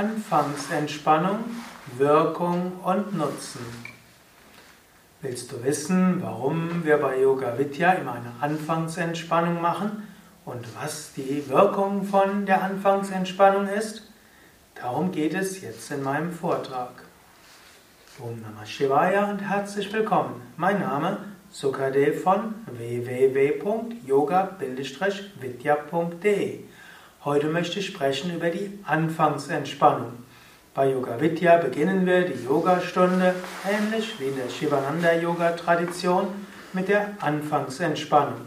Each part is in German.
Anfangsentspannung, Wirkung und Nutzen. Willst du wissen, warum wir bei Yoga Vidya immer eine Anfangsentspannung machen und was die Wirkung von der Anfangsentspannung ist? Darum geht es jetzt in meinem Vortrag. Om Namah Shivaya und herzlich willkommen. Mein Name Sukadev von www.yoga-vidya.de Heute möchte ich sprechen über die Anfangsentspannung. Bei Yoga Vidya beginnen wir die Yogastunde ähnlich wie in der Shivananda Yoga Tradition mit der Anfangsentspannung.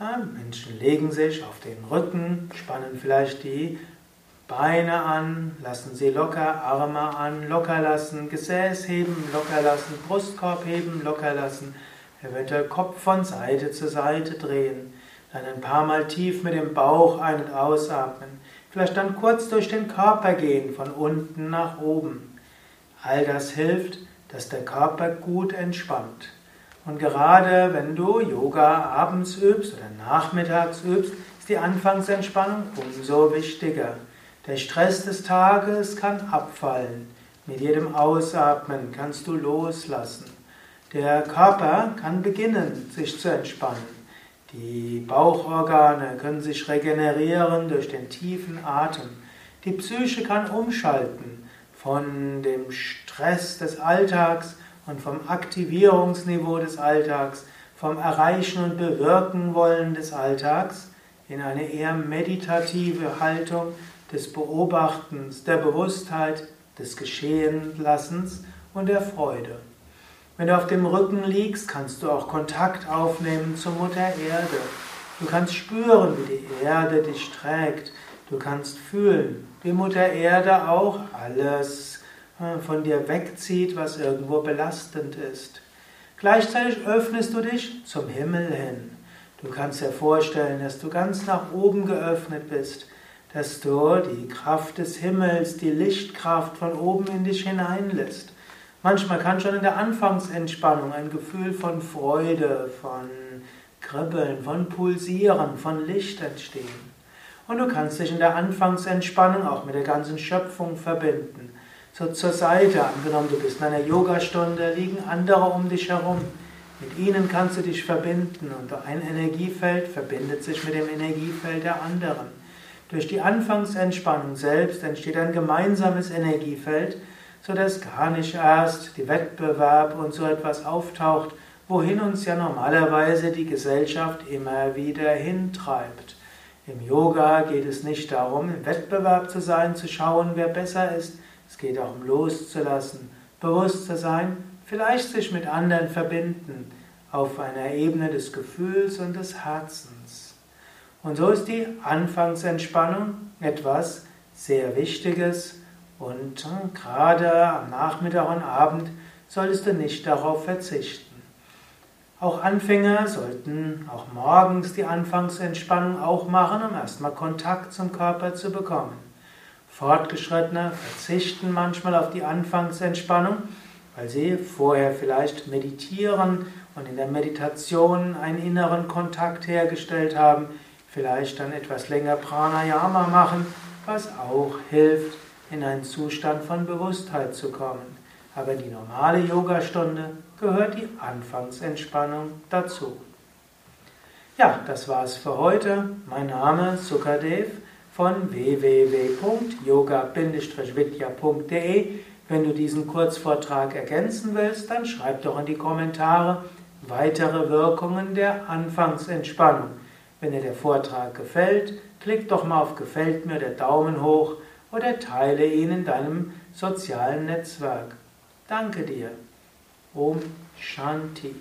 Ja, Menschen legen sich auf den Rücken, spannen vielleicht die Beine an, lassen sie locker, Arme an, locker lassen, Gesäß heben, locker lassen, Brustkorb heben, locker lassen, eventuell Kopf von Seite zu Seite drehen. Dann ein paar Mal tief mit dem Bauch ein- und ausatmen. Vielleicht dann kurz durch den Körper gehen, von unten nach oben. All das hilft, dass der Körper gut entspannt. Und gerade wenn du Yoga abends übst oder nachmittags übst, ist die Anfangsentspannung umso wichtiger. Der Stress des Tages kann abfallen. Mit jedem Ausatmen kannst du loslassen. Der Körper kann beginnen, sich zu entspannen. Die Bauchorgane können sich regenerieren durch den tiefen Atem. Die Psyche kann umschalten von dem Stress des Alltags und vom Aktivierungsniveau des Alltags, vom Erreichen und Bewirken wollen des Alltags in eine eher meditative Haltung des Beobachtens, der Bewusstheit, des Geschehenlassens und der Freude. Wenn du auf dem Rücken liegst, kannst du auch Kontakt aufnehmen zur Mutter Erde. Du kannst spüren, wie die Erde dich trägt. Du kannst fühlen, wie Mutter Erde auch alles äh, von dir wegzieht, was irgendwo belastend ist. Gleichzeitig öffnest du dich zum Himmel hin. Du kannst dir vorstellen, dass du ganz nach oben geöffnet bist, dass du die Kraft des Himmels, die Lichtkraft von oben in dich hineinlässt. Manchmal kann schon in der Anfangsentspannung ein Gefühl von Freude, von Kribbeln, von Pulsieren, von Licht entstehen. Und du kannst dich in der Anfangsentspannung auch mit der ganzen Schöpfung verbinden. So zur Seite, angenommen du bist in einer Yogastunde, liegen andere um dich herum. Mit ihnen kannst du dich verbinden und ein Energiefeld verbindet sich mit dem Energiefeld der anderen. Durch die Anfangsentspannung selbst entsteht ein gemeinsames Energiefeld, sodass gar nicht erst die Wettbewerb und so etwas auftaucht, wohin uns ja normalerweise die Gesellschaft immer wieder hintreibt. Im Yoga geht es nicht darum, im Wettbewerb zu sein, zu schauen, wer besser ist. Es geht auch um loszulassen, bewusst zu sein, vielleicht sich mit anderen verbinden, auf einer Ebene des Gefühls und des Herzens. Und so ist die Anfangsentspannung etwas sehr Wichtiges, und äh, gerade am Nachmittag und Abend solltest du nicht darauf verzichten. Auch Anfänger sollten auch morgens die Anfangsentspannung auch machen, um erstmal Kontakt zum Körper zu bekommen. Fortgeschrittene verzichten manchmal auf die Anfangsentspannung, weil sie vorher vielleicht meditieren und in der Meditation einen inneren Kontakt hergestellt haben, vielleicht dann etwas länger Pranayama machen, was auch hilft, in einen Zustand von Bewusstheit zu kommen. Aber die normale Yogastunde gehört die Anfangsentspannung dazu. Ja, das war's für heute. Mein Name Sukadev von www.yoga-vidya.de. Wenn du diesen Kurzvortrag ergänzen willst, dann schreib doch in die Kommentare weitere Wirkungen der Anfangsentspannung. Wenn dir der Vortrag gefällt, klick doch mal auf Gefällt mir der Daumen hoch oder teile ihn in deinem sozialen Netzwerk. Danke dir. Om Shanti.